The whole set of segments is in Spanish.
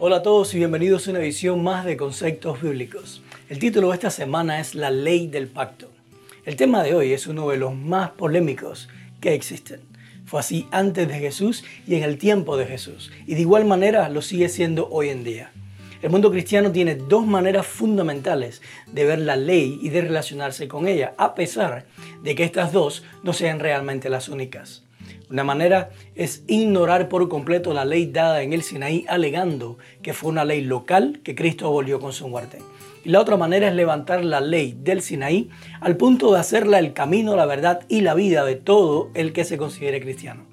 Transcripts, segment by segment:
Hola a todos y bienvenidos a una edición más de Conceptos Bíblicos. El título de esta semana es La Ley del Pacto. El tema de hoy es uno de los más polémicos que existen. Fue así antes de Jesús y en el tiempo de Jesús, y de igual manera lo sigue siendo hoy en día. El mundo cristiano tiene dos maneras fundamentales de ver la ley y de relacionarse con ella, a pesar de que estas dos no sean realmente las únicas. Una manera es ignorar por completo la ley dada en el Sinaí alegando que fue una ley local que Cristo abolió con su muerte. Y la otra manera es levantar la ley del Sinaí al punto de hacerla el camino, la verdad y la vida de todo el que se considere cristiano.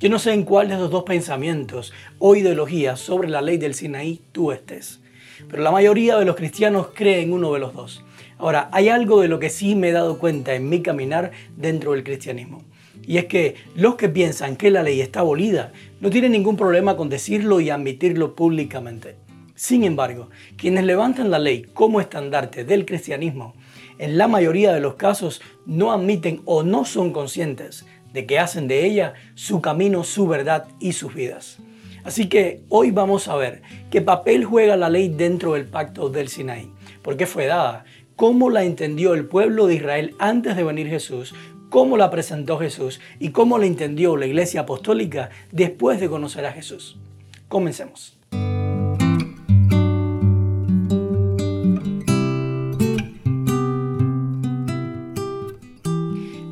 Yo no sé en cuál de esos dos pensamientos o ideologías sobre la ley del Sinaí tú estés, pero la mayoría de los cristianos creen uno de los dos. Ahora, hay algo de lo que sí me he dado cuenta en mi caminar dentro del cristianismo. Y es que los que piensan que la ley está abolida no tienen ningún problema con decirlo y admitirlo públicamente. Sin embargo, quienes levantan la ley como estandarte del cristianismo, en la mayoría de los casos no admiten o no son conscientes de que hacen de ella su camino, su verdad y sus vidas. Así que hoy vamos a ver qué papel juega la ley dentro del pacto del Sinaí, por qué fue dada, cómo la entendió el pueblo de Israel antes de venir Jesús, cómo la presentó Jesús y cómo la entendió la iglesia apostólica después de conocer a Jesús. Comencemos.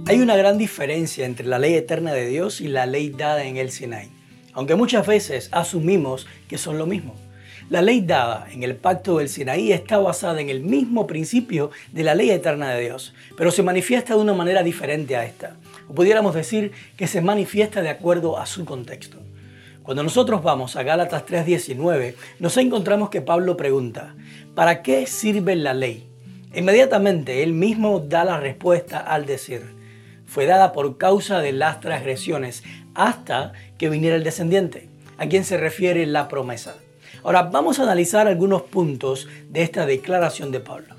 Hay una gran diferencia entre la ley eterna de Dios y la ley dada en el Sinai, aunque muchas veces asumimos que son lo mismo. La ley dada en el pacto del Sinaí está basada en el mismo principio de la ley eterna de Dios, pero se manifiesta de una manera diferente a esta. O pudiéramos decir que se manifiesta de acuerdo a su contexto. Cuando nosotros vamos a Gálatas 3:19, nos encontramos que Pablo pregunta, ¿para qué sirve la ley? Inmediatamente él mismo da la respuesta al decir, fue dada por causa de las transgresiones hasta que viniera el descendiente, a quien se refiere la promesa. Ahora vamos a analizar algunos puntos de esta declaración de Pablo.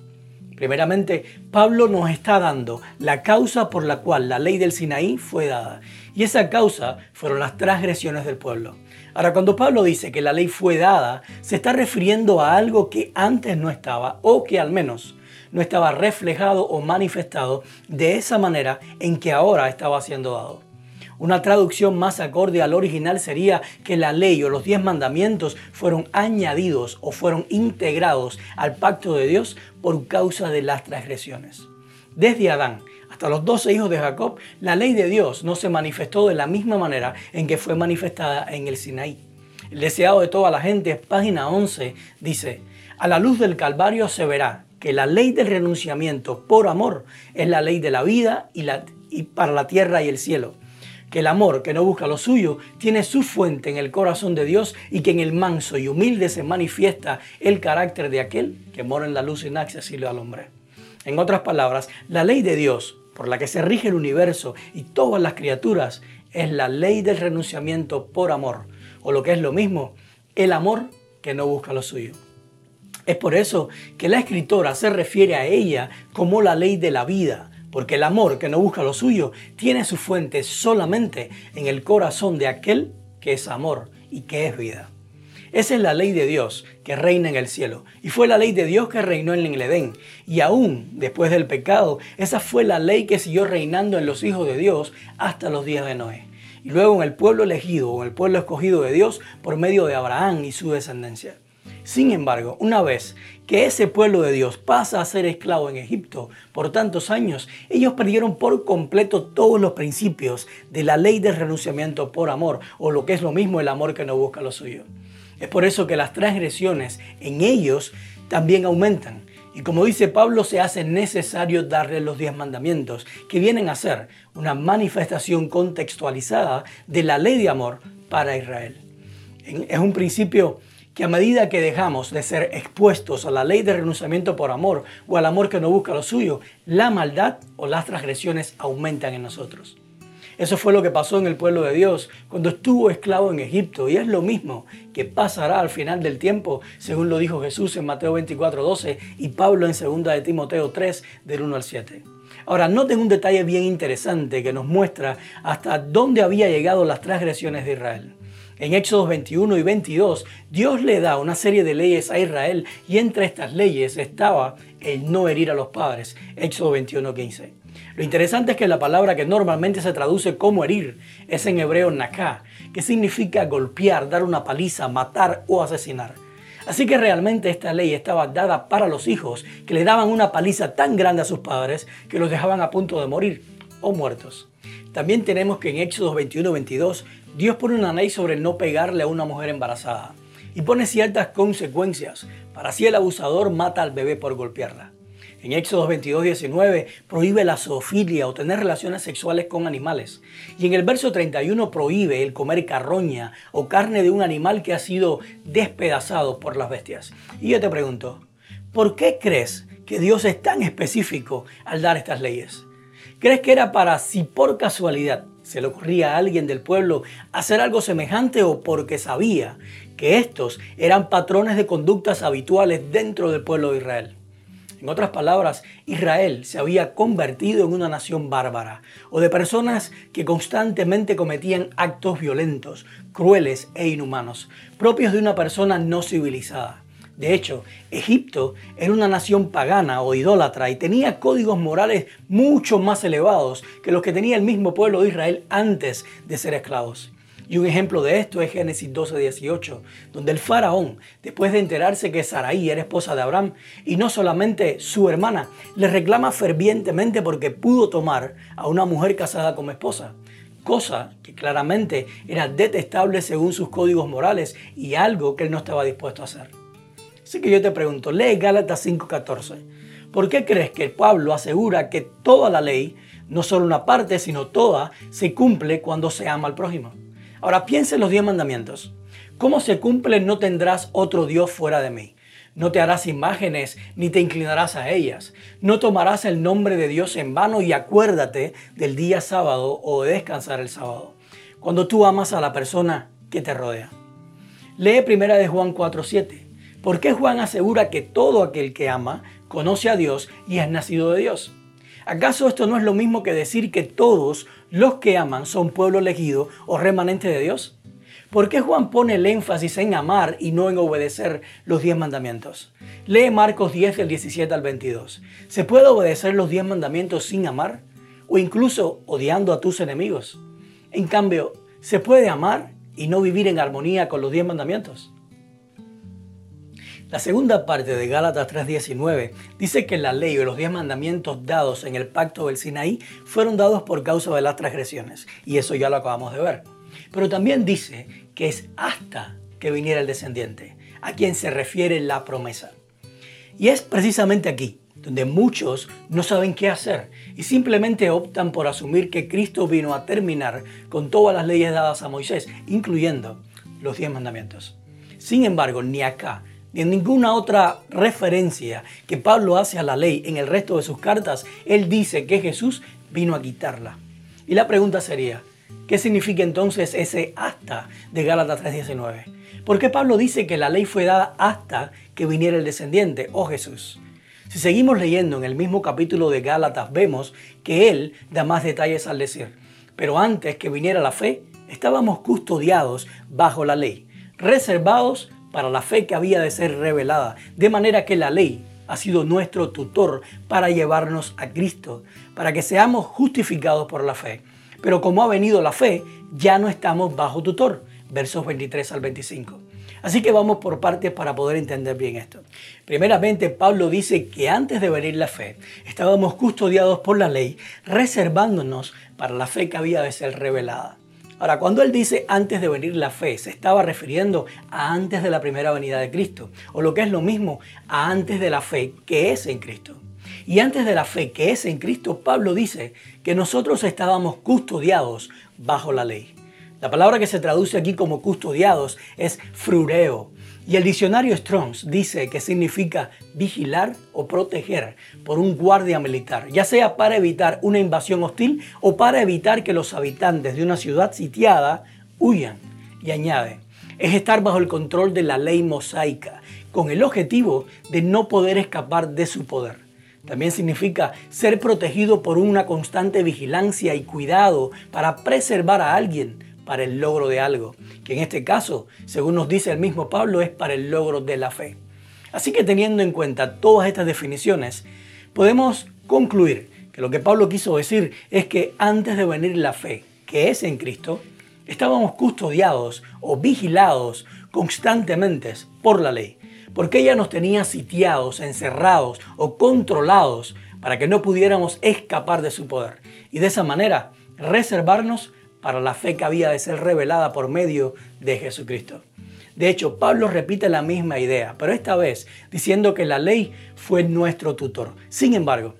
Primeramente, Pablo nos está dando la causa por la cual la ley del Sinaí fue dada. Y esa causa fueron las transgresiones del pueblo. Ahora, cuando Pablo dice que la ley fue dada, se está refiriendo a algo que antes no estaba o que al menos no estaba reflejado o manifestado de esa manera en que ahora estaba siendo dado. Una traducción más acorde al original sería que la ley o los diez mandamientos fueron añadidos o fueron integrados al pacto de Dios por causa de las transgresiones. Desde Adán hasta los doce hijos de Jacob, la ley de Dios no se manifestó de la misma manera en que fue manifestada en el Sinaí. El deseado de toda la gente, página 11, dice, a la luz del Calvario se verá que la ley del renunciamiento por amor es la ley de la vida y, para la tierra y el cielo que el amor que no busca lo suyo tiene su fuente en el corazón de Dios y que en el manso y humilde se manifiesta el carácter de aquel que mora en la luz inaccesible al hombre. En otras palabras, la ley de Dios, por la que se rige el universo y todas las criaturas, es la ley del renunciamiento por amor, o lo que es lo mismo, el amor que no busca lo suyo. Es por eso que la escritora se refiere a ella como la ley de la vida, porque el amor que no busca lo suyo tiene su fuente solamente en el corazón de aquel que es amor y que es vida. Esa es la ley de Dios que reina en el cielo. Y fue la ley de Dios que reinó en el Edén. Y aún después del pecado, esa fue la ley que siguió reinando en los hijos de Dios hasta los días de Noé. Y luego en el pueblo elegido o el pueblo escogido de Dios por medio de Abraham y su descendencia. Sin embargo, una vez que ese pueblo de Dios pasa a ser esclavo en Egipto por tantos años, ellos perdieron por completo todos los principios de la ley del renunciamiento por amor, o lo que es lo mismo el amor que no busca lo suyo. Es por eso que las transgresiones en ellos también aumentan. Y como dice Pablo, se hace necesario darle los diez mandamientos, que vienen a ser una manifestación contextualizada de la ley de amor para Israel. Es un principio que a medida que dejamos de ser expuestos a la ley de renunciamiento por amor o al amor que no busca lo suyo, la maldad o las transgresiones aumentan en nosotros. Eso fue lo que pasó en el pueblo de Dios cuando estuvo esclavo en Egipto y es lo mismo que pasará al final del tiempo, según lo dijo Jesús en Mateo 24, 12 y Pablo en 2 de Timoteo 3 del 1 al 7. Ahora, noten un detalle bien interesante que nos muestra hasta dónde había llegado las transgresiones de Israel. En Éxodo 21 y 22, Dios le da una serie de leyes a Israel y entre estas leyes estaba el no herir a los padres. Éxodo 21, 15. Lo interesante es que la palabra que normalmente se traduce como herir es en hebreo naká, que significa golpear, dar una paliza, matar o asesinar. Así que realmente esta ley estaba dada para los hijos que le daban una paliza tan grande a sus padres que los dejaban a punto de morir o muertos. También tenemos que en Éxodo 21-22 Dios pone una ley sobre no pegarle a una mujer embarazada y pone ciertas consecuencias para si el abusador mata al bebé por golpearla. En Éxodo 22, 19 prohíbe la zoofilia o tener relaciones sexuales con animales. Y en el verso 31 prohíbe el comer carroña o carne de un animal que ha sido despedazado por las bestias. Y yo te pregunto, ¿por qué crees que Dios es tan específico al dar estas leyes? ¿Crees que era para si por casualidad se le ocurría a alguien del pueblo hacer algo semejante o porque sabía que estos eran patrones de conductas habituales dentro del pueblo de Israel? En otras palabras, Israel se había convertido en una nación bárbara o de personas que constantemente cometían actos violentos, crueles e inhumanos, propios de una persona no civilizada. De hecho, Egipto era una nación pagana o idólatra y tenía códigos morales mucho más elevados que los que tenía el mismo pueblo de Israel antes de ser esclavos. Y un ejemplo de esto es Génesis 12, 18, donde el faraón, después de enterarse que Saraí era esposa de Abraham, y no solamente su hermana, le reclama fervientemente porque pudo tomar a una mujer casada como esposa, cosa que claramente era detestable según sus códigos morales y algo que él no estaba dispuesto a hacer. Así que yo te pregunto, lee Gálatas 5:14. ¿Por qué crees que Pablo asegura que toda la ley, no solo una parte, sino toda, se cumple cuando se ama al prójimo? Ahora piensa en los diez mandamientos. ¿Cómo se cumple no tendrás otro Dios fuera de mí? No te harás imágenes ni te inclinarás a ellas. No tomarás el nombre de Dios en vano y acuérdate del día sábado o de descansar el sábado. Cuando tú amas a la persona que te rodea. Lee primera de Juan 4:7. ¿Por qué Juan asegura que todo aquel que ama conoce a Dios y es nacido de Dios? ¿Acaso esto no es lo mismo que decir que todos los que aman son pueblo elegido o remanente de Dios? ¿Por qué Juan pone el énfasis en amar y no en obedecer los diez mandamientos? Lee Marcos 10 del 17 al 22. ¿Se puede obedecer los diez mandamientos sin amar? ¿O incluso odiando a tus enemigos? En cambio, ¿se puede amar y no vivir en armonía con los diez mandamientos? La segunda parte de Gálatas 3:19 dice que la ley o los diez mandamientos dados en el pacto del Sinaí fueron dados por causa de las transgresiones, y eso ya lo acabamos de ver. Pero también dice que es hasta que viniera el descendiente, a quien se refiere la promesa. Y es precisamente aquí donde muchos no saben qué hacer y simplemente optan por asumir que Cristo vino a terminar con todas las leyes dadas a Moisés, incluyendo los diez mandamientos. Sin embargo, ni acá ni en ninguna otra referencia que Pablo hace a la ley en el resto de sus cartas, él dice que Jesús vino a quitarla. Y la pregunta sería, ¿qué significa entonces ese hasta de Gálatas 3:19? ¿Por qué Pablo dice que la ley fue dada hasta que viniera el descendiente, o Jesús? Si seguimos leyendo en el mismo capítulo de Gálatas, vemos que él da más detalles al decir, pero antes que viniera la fe, estábamos custodiados bajo la ley, reservados para la fe que había de ser revelada, de manera que la ley ha sido nuestro tutor para llevarnos a Cristo, para que seamos justificados por la fe. Pero como ha venido la fe, ya no estamos bajo tutor. Versos 23 al 25. Así que vamos por partes para poder entender bien esto. Primeramente, Pablo dice que antes de venir la fe, estábamos custodiados por la ley, reservándonos para la fe que había de ser revelada. Ahora, cuando él dice antes de venir la fe, se estaba refiriendo a antes de la primera venida de Cristo, o lo que es lo mismo, a antes de la fe que es en Cristo. Y antes de la fe que es en Cristo, Pablo dice que nosotros estábamos custodiados bajo la ley. La palabra que se traduce aquí como custodiados es frureo, y el diccionario Strongs dice que significa vigilar o proteger por un guardia militar, ya sea para evitar una invasión hostil o para evitar que los habitantes de una ciudad sitiada huyan. Y añade, es estar bajo el control de la ley mosaica, con el objetivo de no poder escapar de su poder. También significa ser protegido por una constante vigilancia y cuidado para preservar a alguien para el logro de algo, que en este caso, según nos dice el mismo Pablo, es para el logro de la fe. Así que teniendo en cuenta todas estas definiciones, podemos concluir que lo que Pablo quiso decir es que antes de venir la fe, que es en Cristo, estábamos custodiados o vigilados constantemente por la ley, porque ella nos tenía sitiados, encerrados o controlados para que no pudiéramos escapar de su poder y de esa manera reservarnos para la fe que había de ser revelada por medio de Jesucristo. De hecho, Pablo repite la misma idea, pero esta vez diciendo que la ley fue nuestro tutor. Sin embargo,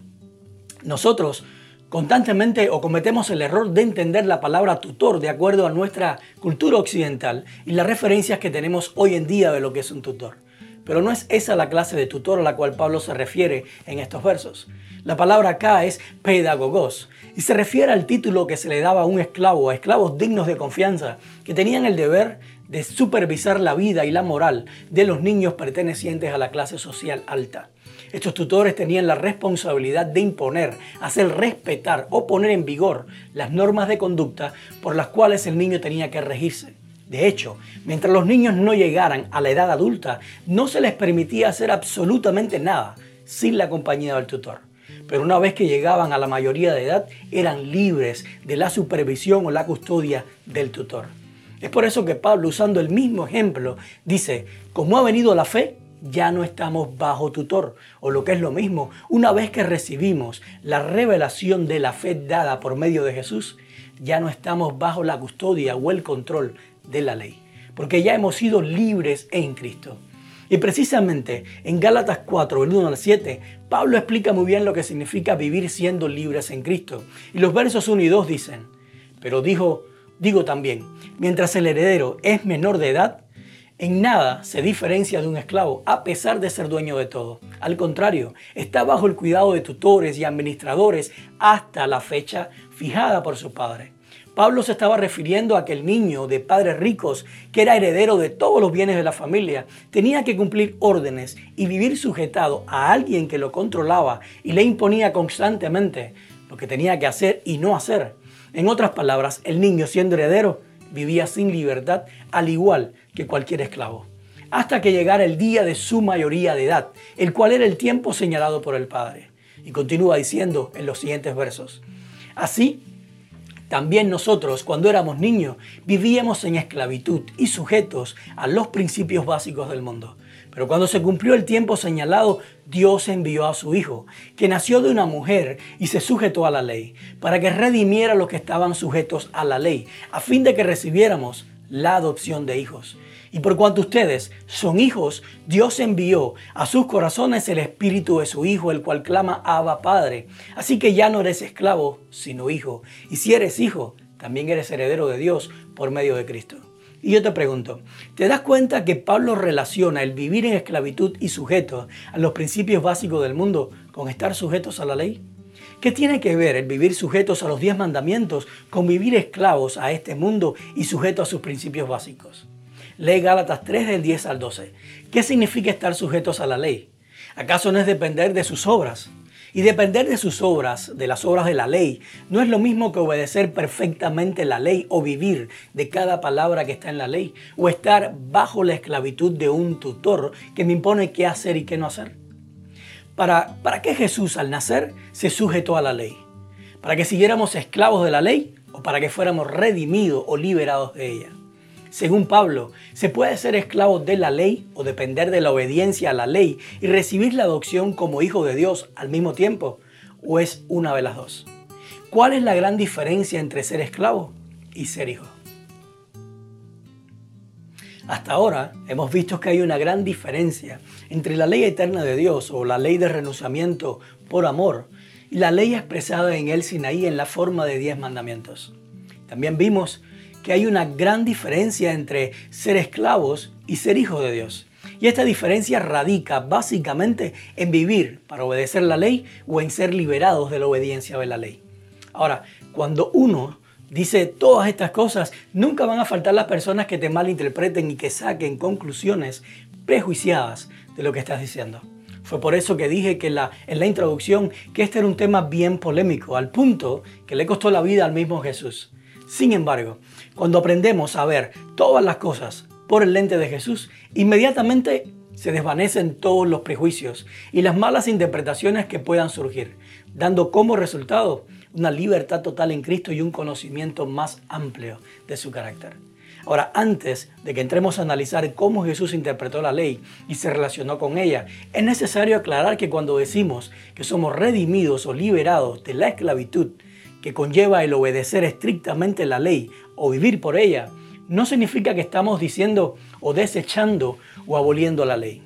nosotros constantemente o cometemos el error de entender la palabra tutor de acuerdo a nuestra cultura occidental y las referencias que tenemos hoy en día de lo que es un tutor. Pero no es esa la clase de tutor a la cual Pablo se refiere en estos versos. La palabra acá es pedagogos y se refiere al título que se le daba a un esclavo, a esclavos dignos de confianza, que tenían el deber de supervisar la vida y la moral de los niños pertenecientes a la clase social alta. Estos tutores tenían la responsabilidad de imponer, hacer respetar o poner en vigor las normas de conducta por las cuales el niño tenía que regirse. De hecho, mientras los niños no llegaran a la edad adulta, no se les permitía hacer absolutamente nada sin la compañía del tutor. Pero una vez que llegaban a la mayoría de edad, eran libres de la supervisión o la custodia del tutor. Es por eso que Pablo, usando el mismo ejemplo, dice, como ha venido la fe, ya no estamos bajo tutor. O lo que es lo mismo, una vez que recibimos la revelación de la fe dada por medio de Jesús, ya no estamos bajo la custodia o el control de la ley, porque ya hemos sido libres en Cristo. Y precisamente en Gálatas 4, del 1 al 7, Pablo explica muy bien lo que significa vivir siendo libres en Cristo. Y los versos 1 y 2 dicen, pero dijo, digo también, mientras el heredero es menor de edad, en nada se diferencia de un esclavo, a pesar de ser dueño de todo. Al contrario, está bajo el cuidado de tutores y administradores hasta la fecha fijada por su padre. Pablo se estaba refiriendo a que el niño de padres ricos, que era heredero de todos los bienes de la familia, tenía que cumplir órdenes y vivir sujetado a alguien que lo controlaba y le imponía constantemente lo que tenía que hacer y no hacer. En otras palabras, el niño siendo heredero vivía sin libertad, al igual que cualquier esclavo, hasta que llegara el día de su mayoría de edad, el cual era el tiempo señalado por el Padre. Y continúa diciendo en los siguientes versos, así también nosotros, cuando éramos niños, vivíamos en esclavitud y sujetos a los principios básicos del mundo. Pero cuando se cumplió el tiempo señalado, Dios envió a su Hijo, que nació de una mujer y se sujetó a la ley, para que redimiera a los que estaban sujetos a la ley, a fin de que recibiéramos la adopción de hijos. Y por cuanto ustedes son hijos, Dios envió a sus corazones el espíritu de su Hijo, el cual clama Abba Padre. Así que ya no eres esclavo, sino hijo. Y si eres hijo, también eres heredero de Dios por medio de Cristo. Y yo te pregunto, ¿te das cuenta que Pablo relaciona el vivir en esclavitud y sujeto a los principios básicos del mundo con estar sujetos a la ley? ¿Qué tiene que ver el vivir sujetos a los diez mandamientos con vivir esclavos a este mundo y sujetos a sus principios básicos? Lee Gálatas 3 del 10 al 12. ¿Qué significa estar sujetos a la ley? ¿Acaso no es depender de sus obras? Y depender de sus obras, de las obras de la ley, no es lo mismo que obedecer perfectamente la ley o vivir de cada palabra que está en la ley, o estar bajo la esclavitud de un tutor que me impone qué hacer y qué no hacer. ¿Para, para qué Jesús al nacer se sujetó a la ley? ¿Para que siguiéramos esclavos de la ley o para que fuéramos redimidos o liberados de ella? Según Pablo, se puede ser esclavo de la ley o depender de la obediencia a la ley y recibir la adopción como hijo de Dios al mismo tiempo, o es una de las dos. ¿Cuál es la gran diferencia entre ser esclavo y ser hijo? Hasta ahora hemos visto que hay una gran diferencia entre la ley eterna de Dios o la ley de renunciamiento por amor y la ley expresada en el Sinaí en la forma de diez mandamientos. También vimos que hay una gran diferencia entre ser esclavos y ser hijos de Dios. Y esta diferencia radica básicamente en vivir para obedecer la ley o en ser liberados de la obediencia de la ley. Ahora, cuando uno dice todas estas cosas, nunca van a faltar las personas que te malinterpreten y que saquen conclusiones prejuiciadas de lo que estás diciendo. Fue por eso que dije que en la, en la introducción que este era un tema bien polémico, al punto que le costó la vida al mismo Jesús. Sin embargo, cuando aprendemos a ver todas las cosas por el lente de Jesús, inmediatamente se desvanecen todos los prejuicios y las malas interpretaciones que puedan surgir, dando como resultado una libertad total en Cristo y un conocimiento más amplio de su carácter. Ahora, antes de que entremos a analizar cómo Jesús interpretó la ley y se relacionó con ella, es necesario aclarar que cuando decimos que somos redimidos o liberados de la esclavitud que conlleva el obedecer estrictamente la ley o vivir por ella, no significa que estamos diciendo o desechando o aboliendo la ley,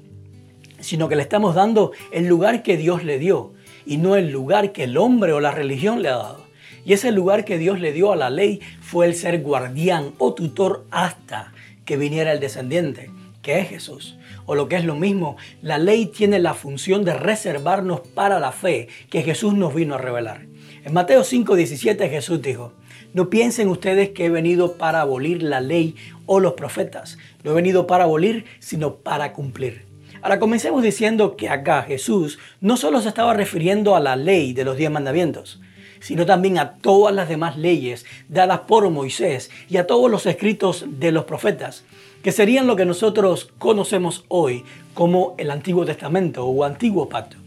sino que le estamos dando el lugar que Dios le dio y no el lugar que el hombre o la religión le ha dado. Y ese lugar que Dios le dio a la ley fue el ser guardián o tutor hasta que viniera el descendiente, que es Jesús. O lo que es lo mismo, la ley tiene la función de reservarnos para la fe que Jesús nos vino a revelar. En Mateo 5:17 Jesús dijo, no piensen ustedes que he venido para abolir la ley o los profetas. No he venido para abolir, sino para cumplir. Ahora comencemos diciendo que acá Jesús no solo se estaba refiriendo a la ley de los diez mandamientos, sino también a todas las demás leyes dadas por Moisés y a todos los escritos de los profetas, que serían lo que nosotros conocemos hoy como el Antiguo Testamento o Antiguo Pacto.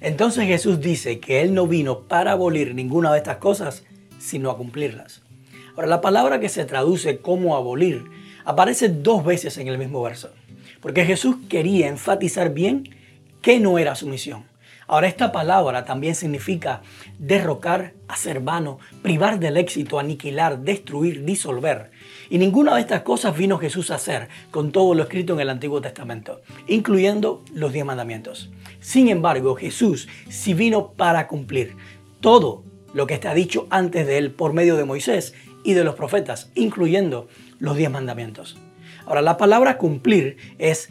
Entonces Jesús dice que Él no vino para abolir ninguna de estas cosas, sino a cumplirlas. Ahora, la palabra que se traduce como abolir aparece dos veces en el mismo verso, porque Jesús quería enfatizar bien que no era su misión. Ahora, esta palabra también significa derrocar, hacer vano, privar del éxito, aniquilar, destruir, disolver. Y ninguna de estas cosas vino Jesús a hacer con todo lo escrito en el Antiguo Testamento, incluyendo los diez mandamientos. Sin embargo, Jesús sí vino para cumplir todo lo que está dicho antes de él por medio de Moisés y de los profetas, incluyendo los diez mandamientos. Ahora, la palabra cumplir es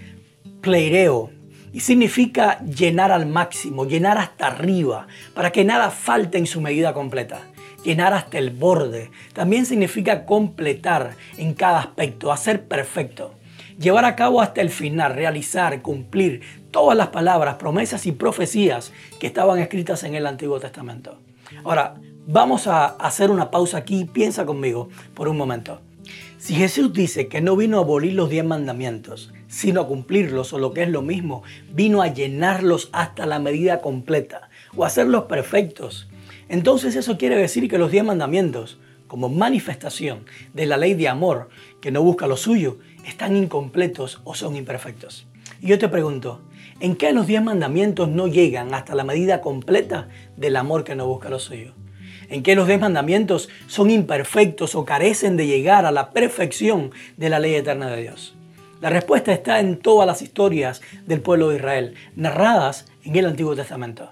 pleireo, y significa llenar al máximo, llenar hasta arriba, para que nada falte en su medida completa. Llenar hasta el borde. También significa completar en cada aspecto, hacer perfecto. Llevar a cabo hasta el final, realizar, cumplir todas las palabras, promesas y profecías que estaban escritas en el Antiguo Testamento. Ahora, vamos a hacer una pausa aquí. Piensa conmigo por un momento. Si Jesús dice que no vino a abolir los diez mandamientos, sino a cumplirlos, o lo que es lo mismo, vino a llenarlos hasta la medida completa, o a hacerlos perfectos, entonces eso quiere decir que los diez mandamientos, como manifestación de la ley de amor que no busca lo suyo, están incompletos o son imperfectos. Y yo te pregunto, ¿en qué los diez mandamientos no llegan hasta la medida completa del amor que no busca lo suyo? en que los diez mandamientos son imperfectos o carecen de llegar a la perfección de la ley eterna de Dios? La respuesta está en todas las historias del pueblo de Israel, narradas en el Antiguo Testamento,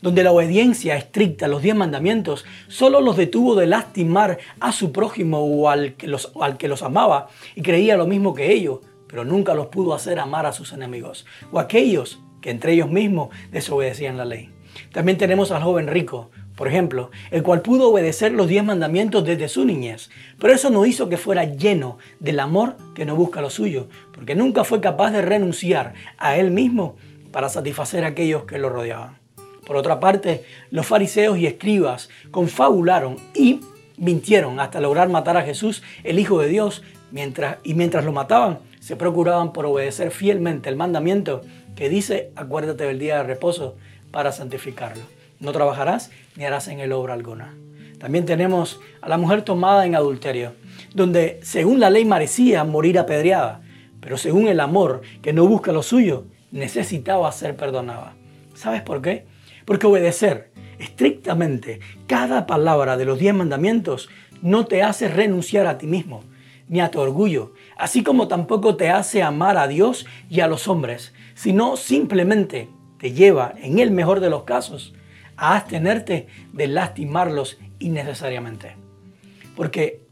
donde la obediencia estricta a los diez mandamientos solo los detuvo de lastimar a su prójimo o los, al que los amaba y creía lo mismo que ellos, pero nunca los pudo hacer amar a sus enemigos o aquellos que entre ellos mismos desobedecían la ley. También tenemos al joven rico, por ejemplo, el cual pudo obedecer los diez mandamientos desde su niñez, pero eso no hizo que fuera lleno del amor que no busca lo suyo, porque nunca fue capaz de renunciar a él mismo para satisfacer a aquellos que lo rodeaban. Por otra parte, los fariseos y escribas confabularon y mintieron hasta lograr matar a Jesús, el Hijo de Dios, mientras, y mientras lo mataban, se procuraban por obedecer fielmente el mandamiento que dice, acuérdate del día de reposo para santificarlo. No trabajarás ni harás en él obra alguna. También tenemos a la mujer tomada en adulterio, donde según la ley merecía morir apedreada, pero según el amor que no busca lo suyo, necesitaba ser perdonada. ¿Sabes por qué? Porque obedecer estrictamente cada palabra de los diez mandamientos no te hace renunciar a ti mismo, ni a tu orgullo, así como tampoco te hace amar a Dios y a los hombres, sino simplemente te lleva, en el mejor de los casos, a abstenerte de lastimarlos innecesariamente. Porque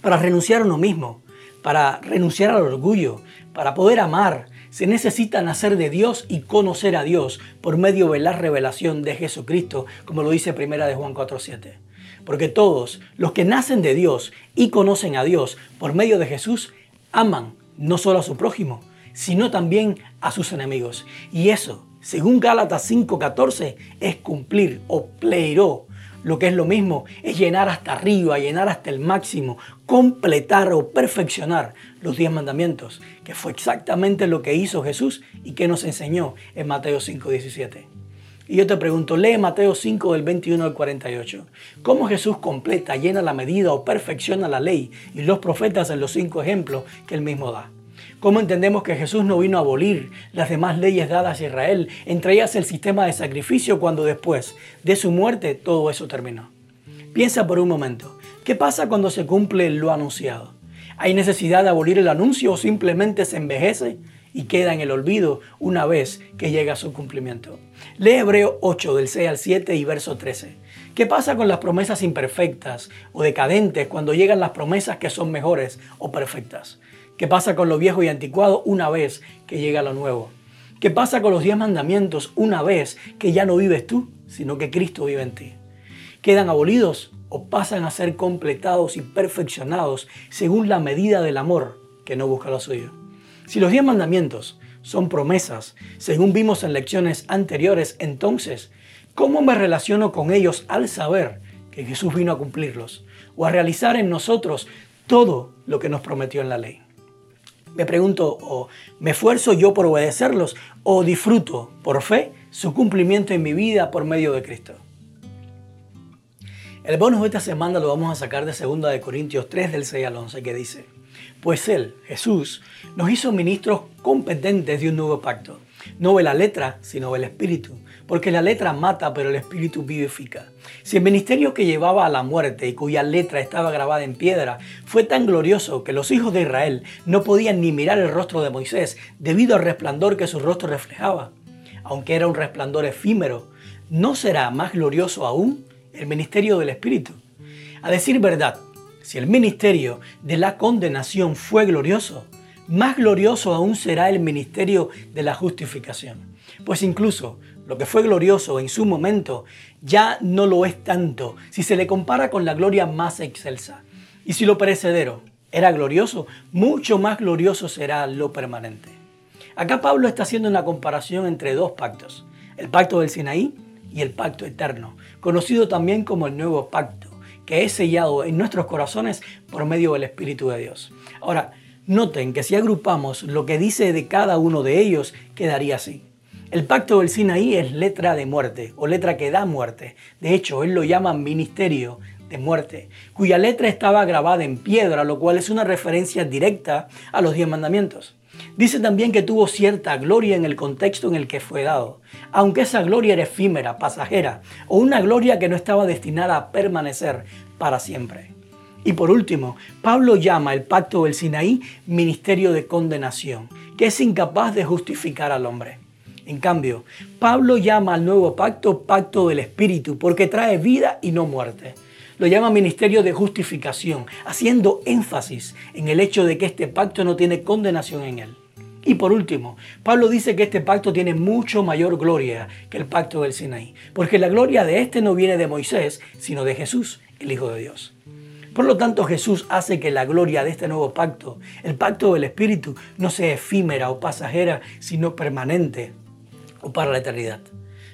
para renunciar a uno mismo, para renunciar al orgullo, para poder amar, se necesita nacer de Dios y conocer a Dios por medio de la revelación de Jesucristo, como lo dice primera de Juan 4:7. Porque todos los que nacen de Dios y conocen a Dios por medio de Jesús aman no solo a su prójimo, sino también a sus enemigos. Y eso según Gálatas 5:14, es cumplir o pleiró lo que es lo mismo, es llenar hasta arriba, llenar hasta el máximo, completar o perfeccionar los diez mandamientos, que fue exactamente lo que hizo Jesús y que nos enseñó en Mateo 5:17. Y yo te pregunto, lee Mateo 5 del 21 al 48. ¿Cómo Jesús completa, llena la medida o perfecciona la ley y los profetas en los cinco ejemplos que él mismo da? ¿Cómo entendemos que Jesús no vino a abolir las demás leyes dadas a Israel, entre ellas el sistema de sacrificio, cuando después de su muerte todo eso terminó? Piensa por un momento, ¿qué pasa cuando se cumple lo anunciado? ¿Hay necesidad de abolir el anuncio o simplemente se envejece y queda en el olvido una vez que llega a su cumplimiento? Lee Hebreo 8 del 6 al 7 y verso 13. ¿Qué pasa con las promesas imperfectas o decadentes cuando llegan las promesas que son mejores o perfectas? ¿Qué pasa con lo viejo y anticuado una vez que llega lo nuevo? ¿Qué pasa con los diez mandamientos una vez que ya no vives tú, sino que Cristo vive en ti? ¿Quedan abolidos o pasan a ser completados y perfeccionados según la medida del amor que no busca lo suyo? Si los diez mandamientos son promesas, según vimos en lecciones anteriores, entonces, ¿cómo me relaciono con ellos al saber que Jesús vino a cumplirlos o a realizar en nosotros todo lo que nos prometió en la ley? Me pregunto, ¿o ¿me esfuerzo yo por obedecerlos o disfruto por fe su cumplimiento en mi vida por medio de Cristo? El bonus de esta semana lo vamos a sacar de 2 de Corintios 3 del 6 al 11 que dice, pues Él, Jesús, nos hizo ministros competentes de un nuevo pacto. No ve la letra, sino ve el espíritu porque la letra mata, pero el espíritu vivifica. Si el ministerio que llevaba a la muerte y cuya letra estaba grabada en piedra fue tan glorioso que los hijos de Israel no podían ni mirar el rostro de Moisés debido al resplandor que su rostro reflejaba, aunque era un resplandor efímero, ¿no será más glorioso aún el ministerio del Espíritu? A decir verdad, si el ministerio de la condenación fue glorioso, más glorioso aún será el ministerio de la justificación. Pues incluso lo que fue glorioso en su momento, ya no lo es tanto si se le compara con la gloria más excelsa. Y si lo perecedero era glorioso, mucho más glorioso será lo permanente. Acá Pablo está haciendo una comparación entre dos pactos, el pacto del Sinaí y el pacto eterno, conocido también como el nuevo pacto, que es sellado en nuestros corazones por medio del Espíritu de Dios. Ahora, noten que si agrupamos lo que dice de cada uno de ellos, quedaría así. El pacto del Sinaí es letra de muerte o letra que da muerte. De hecho, él lo llama ministerio de muerte, cuya letra estaba grabada en piedra, lo cual es una referencia directa a los diez mandamientos. Dice también que tuvo cierta gloria en el contexto en el que fue dado, aunque esa gloria era efímera, pasajera, o una gloria que no estaba destinada a permanecer para siempre. Y por último, Pablo llama el pacto del Sinaí ministerio de condenación, que es incapaz de justificar al hombre. En cambio, Pablo llama al nuevo pacto pacto del Espíritu porque trae vida y no muerte. Lo llama ministerio de justificación, haciendo énfasis en el hecho de que este pacto no tiene condenación en él. Y por último, Pablo dice que este pacto tiene mucho mayor gloria que el pacto del Sinaí, porque la gloria de este no viene de Moisés, sino de Jesús, el Hijo de Dios. Por lo tanto, Jesús hace que la gloria de este nuevo pacto, el pacto del Espíritu, no sea efímera o pasajera, sino permanente, o para la eternidad.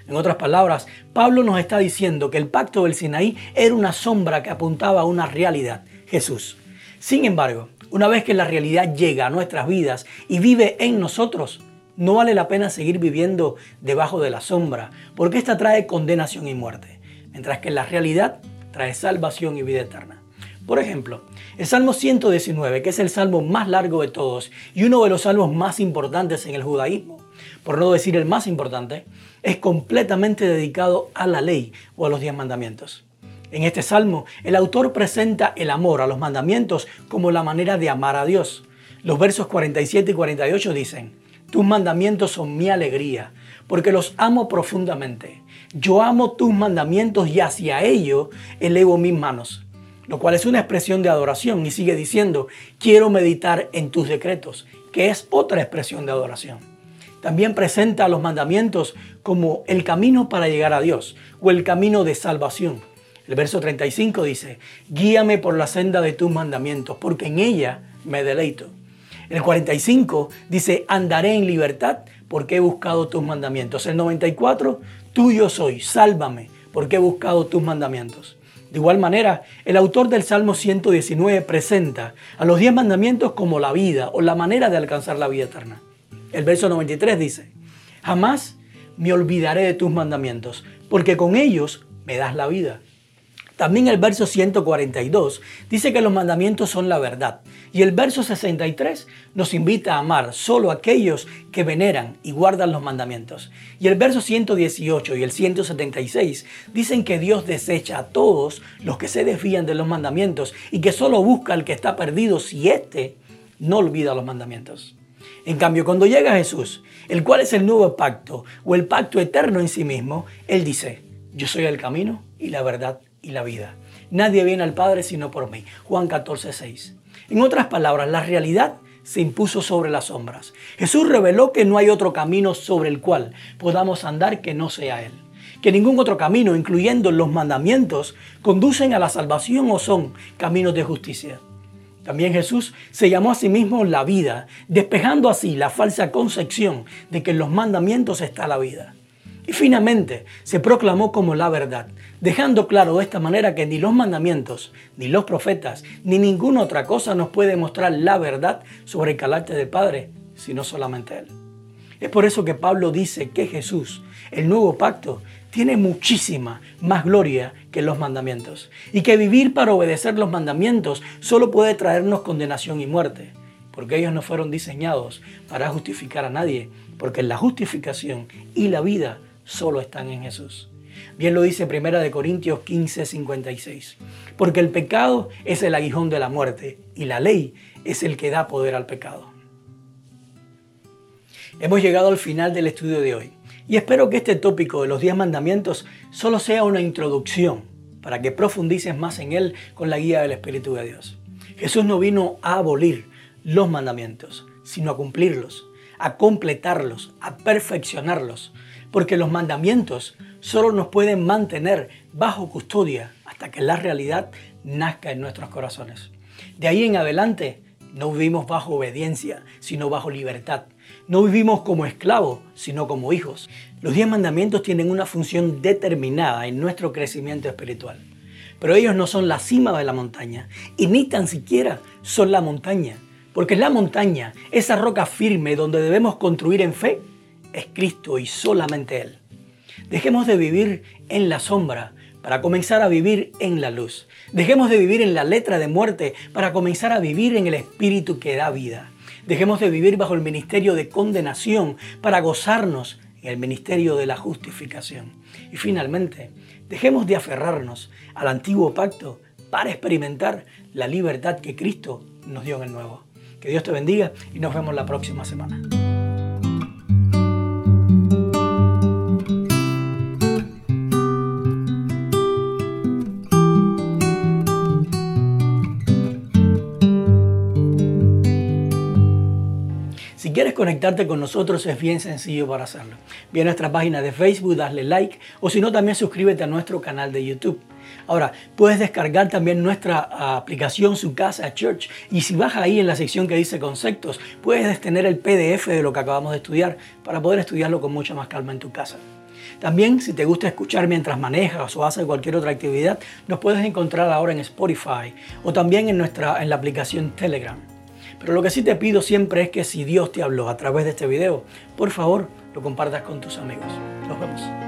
En otras palabras, Pablo nos está diciendo que el pacto del Sinaí era una sombra que apuntaba a una realidad, Jesús. Sin embargo, una vez que la realidad llega a nuestras vidas y vive en nosotros, no vale la pena seguir viviendo debajo de la sombra, porque esta trae condenación y muerte, mientras que la realidad trae salvación y vida eterna. Por ejemplo, el Salmo 119, que es el salmo más largo de todos y uno de los salmos más importantes en el judaísmo, por no decir el más importante, es completamente dedicado a la ley o a los diez mandamientos. En este salmo, el autor presenta el amor a los mandamientos como la manera de amar a Dios. Los versos 47 y 48 dicen, tus mandamientos son mi alegría, porque los amo profundamente. Yo amo tus mandamientos y hacia ello elevo mis manos, lo cual es una expresión de adoración. Y sigue diciendo, quiero meditar en tus decretos, que es otra expresión de adoración. También presenta los mandamientos como el camino para llegar a Dios o el camino de salvación. El verso 35 dice, guíame por la senda de tus mandamientos, porque en ella me deleito. El 45 dice, andaré en libertad porque he buscado tus mandamientos. El 94, tuyo soy, sálvame, porque he buscado tus mandamientos. De igual manera, el autor del Salmo 119 presenta a los diez mandamientos como la vida o la manera de alcanzar la vida eterna. El verso 93 dice, jamás me olvidaré de tus mandamientos, porque con ellos me das la vida. También el verso 142 dice que los mandamientos son la verdad. Y el verso 63 nos invita a amar solo a aquellos que veneran y guardan los mandamientos. Y el verso 118 y el 176 dicen que Dios desecha a todos los que se desvían de los mandamientos y que solo busca al que está perdido si éste no olvida los mandamientos. En cambio, cuando llega Jesús, el cual es el nuevo pacto o el pacto eterno en sí mismo, Él dice, yo soy el camino y la verdad y la vida. Nadie viene al Padre sino por mí. Juan 14, 6. En otras palabras, la realidad se impuso sobre las sombras. Jesús reveló que no hay otro camino sobre el cual podamos andar que no sea Él. Que ningún otro camino, incluyendo los mandamientos, conducen a la salvación o son caminos de justicia. También Jesús se llamó a sí mismo la vida, despejando así la falsa concepción de que en los mandamientos está la vida. Y finalmente se proclamó como la verdad, dejando claro de esta manera que ni los mandamientos, ni los profetas, ni ninguna otra cosa nos puede mostrar la verdad sobre el carácter del Padre, sino solamente Él. Es por eso que Pablo dice que Jesús, el nuevo pacto, tiene muchísima más gloria que los mandamientos y que vivir para obedecer los mandamientos solo puede traernos condenación y muerte, porque ellos no fueron diseñados para justificar a nadie, porque la justificación y la vida solo están en Jesús. Bien lo dice Primera de Corintios 15, 56. Porque el pecado es el aguijón de la muerte y la ley es el que da poder al pecado. Hemos llegado al final del estudio de hoy y espero que este tópico de los diez mandamientos solo sea una introducción para que profundices más en él con la guía del Espíritu de Dios. Jesús no vino a abolir los mandamientos, sino a cumplirlos, a completarlos, a perfeccionarlos, porque los mandamientos solo nos pueden mantener bajo custodia hasta que la realidad nazca en nuestros corazones. De ahí en adelante no vivimos bajo obediencia, sino bajo libertad. No vivimos como esclavos, sino como hijos. Los diez mandamientos tienen una función determinada en nuestro crecimiento espiritual. Pero ellos no son la cima de la montaña y ni tan siquiera son la montaña. Porque la montaña, esa roca firme donde debemos construir en fe, es Cristo y solamente Él. Dejemos de vivir en la sombra para comenzar a vivir en la luz. Dejemos de vivir en la letra de muerte para comenzar a vivir en el espíritu que da vida. Dejemos de vivir bajo el ministerio de condenación para gozarnos en el ministerio de la justificación. Y finalmente, dejemos de aferrarnos al antiguo pacto para experimentar la libertad que Cristo nos dio en el nuevo. Que Dios te bendiga y nos vemos la próxima semana. Quieres conectarte con nosotros es bien sencillo para hacerlo. Ve a nuestra página de Facebook, darle like o si no también suscríbete a nuestro canal de YouTube. Ahora, puedes descargar también nuestra aplicación Su Casa Church y si vas ahí en la sección que dice conceptos, puedes tener el PDF de lo que acabamos de estudiar para poder estudiarlo con mucha más calma en tu casa. También, si te gusta escuchar mientras manejas o haces cualquier otra actividad, nos puedes encontrar ahora en Spotify o también en, nuestra, en la aplicación Telegram. Pero lo que sí te pido siempre es que si Dios te habló a través de este video, por favor lo compartas con tus amigos. Nos vemos.